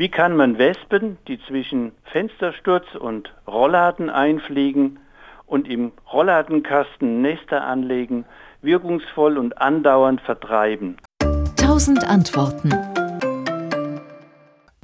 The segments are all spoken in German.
Wie kann man Wespen, die zwischen Fenstersturz und Rollladen einfliegen und im Rollladenkasten Nester anlegen, wirkungsvoll und andauernd vertreiben? Tausend Antworten.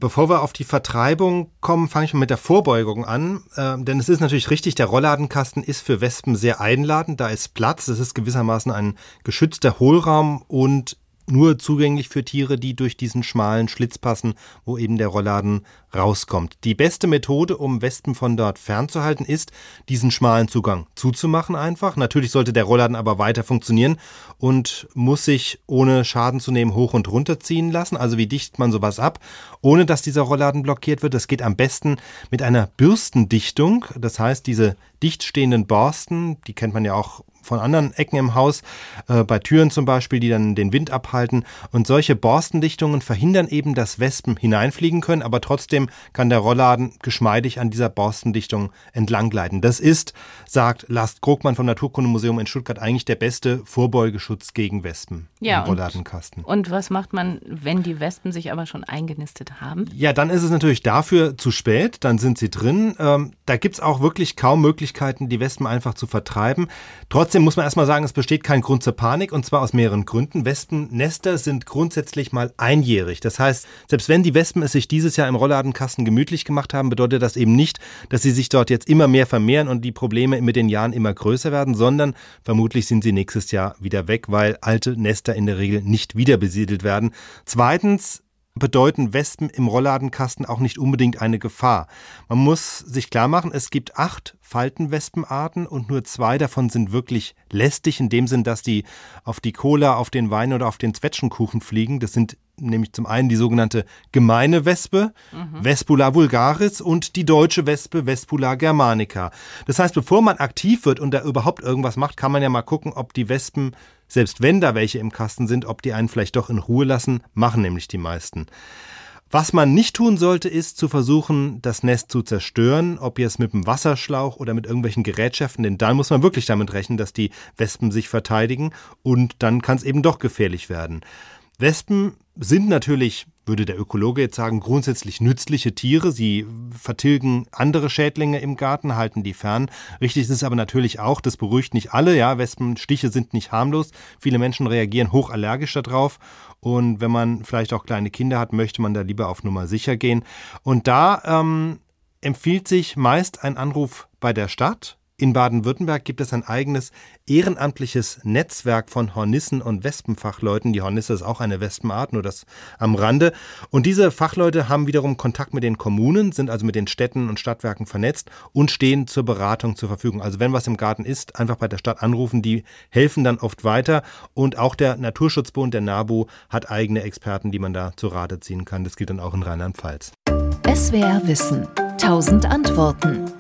Bevor wir auf die Vertreibung kommen, fange ich mal mit der Vorbeugung an. Äh, denn es ist natürlich richtig, der Rollladenkasten ist für Wespen sehr einladend. Da ist Platz. Es ist gewissermaßen ein geschützter Hohlraum und nur zugänglich für Tiere, die durch diesen schmalen Schlitz passen, wo eben der Rollladen rauskommt. Die beste Methode, um Wespen von dort fernzuhalten, ist, diesen schmalen Zugang zuzumachen einfach. Natürlich sollte der Rollladen aber weiter funktionieren und muss sich ohne Schaden zu nehmen hoch und runter ziehen lassen. Also wie dichtet man sowas ab, ohne dass dieser Rollladen blockiert wird? Das geht am besten mit einer Bürstendichtung. Das heißt, diese dicht stehenden Borsten, die kennt man ja auch von anderen Ecken im Haus, äh, bei Türen zum Beispiel, die dann den Wind abhalten. Und solche Borstendichtungen verhindern eben, dass Wespen hineinfliegen können, aber trotzdem kann der Rollladen geschmeidig an dieser Borstendichtung entlanggleiten. Das ist, sagt Lars Krogmann vom Naturkundemuseum in Stuttgart, eigentlich der beste Vorbeugeschutz gegen Wespen ja, im Rollladenkasten. Und, und was macht man, wenn die Wespen sich aber schon eingenistet haben? Ja, dann ist es natürlich dafür zu spät, dann sind sie drin. Ähm, da es auch wirklich kaum Möglichkeiten, die Wespen einfach zu vertreiben. Trotzdem Trotzdem muss man erstmal sagen, es besteht kein Grund zur Panik und zwar aus mehreren Gründen. Wespennester sind grundsätzlich mal einjährig. Das heißt, selbst wenn die Wespen es sich dieses Jahr im Rollladenkasten gemütlich gemacht haben, bedeutet das eben nicht, dass sie sich dort jetzt immer mehr vermehren und die Probleme mit den Jahren immer größer werden, sondern vermutlich sind sie nächstes Jahr wieder weg, weil alte Nester in der Regel nicht wieder besiedelt werden. Zweitens bedeuten Wespen im Rollladenkasten auch nicht unbedingt eine Gefahr. Man muss sich klar machen, es gibt acht Faltenwespenarten und nur zwei davon sind wirklich lästig, in dem Sinn, dass die auf die Cola, auf den Wein oder auf den Zwetschgenkuchen fliegen. Das sind nämlich zum einen die sogenannte gemeine Wespe, mhm. Vespula vulgaris und die deutsche Wespe, Vespula germanica. Das heißt, bevor man aktiv wird und da überhaupt irgendwas macht, kann man ja mal gucken, ob die Wespen selbst wenn da welche im Kasten sind, ob die einen vielleicht doch in Ruhe lassen, machen nämlich die meisten. Was man nicht tun sollte, ist zu versuchen, das Nest zu zerstören, ob jetzt mit einem Wasserschlauch oder mit irgendwelchen Gerätschaften, denn dann muss man wirklich damit rechnen, dass die Wespen sich verteidigen und dann kann es eben doch gefährlich werden. Wespen sind natürlich, würde der Ökologe jetzt sagen, grundsätzlich nützliche Tiere. Sie vertilgen andere Schädlinge im Garten, halten die fern. Richtig ist es aber natürlich auch, das beruhigt nicht alle. Ja, Wespenstiche sind nicht harmlos. Viele Menschen reagieren hochallergisch darauf. Und wenn man vielleicht auch kleine Kinder hat, möchte man da lieber auf Nummer sicher gehen. Und da ähm, empfiehlt sich meist ein Anruf bei der Stadt in Baden-Württemberg gibt es ein eigenes ehrenamtliches Netzwerk von Hornissen und Wespenfachleuten. Die Hornisse ist auch eine Wespenart, nur das am Rande. Und diese Fachleute haben wiederum Kontakt mit den Kommunen, sind also mit den Städten und Stadtwerken vernetzt und stehen zur Beratung zur Verfügung. Also wenn was im Garten ist, einfach bei der Stadt anrufen, die helfen dann oft weiter. Und auch der Naturschutzbund, der NABU, hat eigene Experten, die man da zu Rate ziehen kann. Das gilt dann auch in Rheinland-Pfalz. SWR Wissen. Tausend Antworten.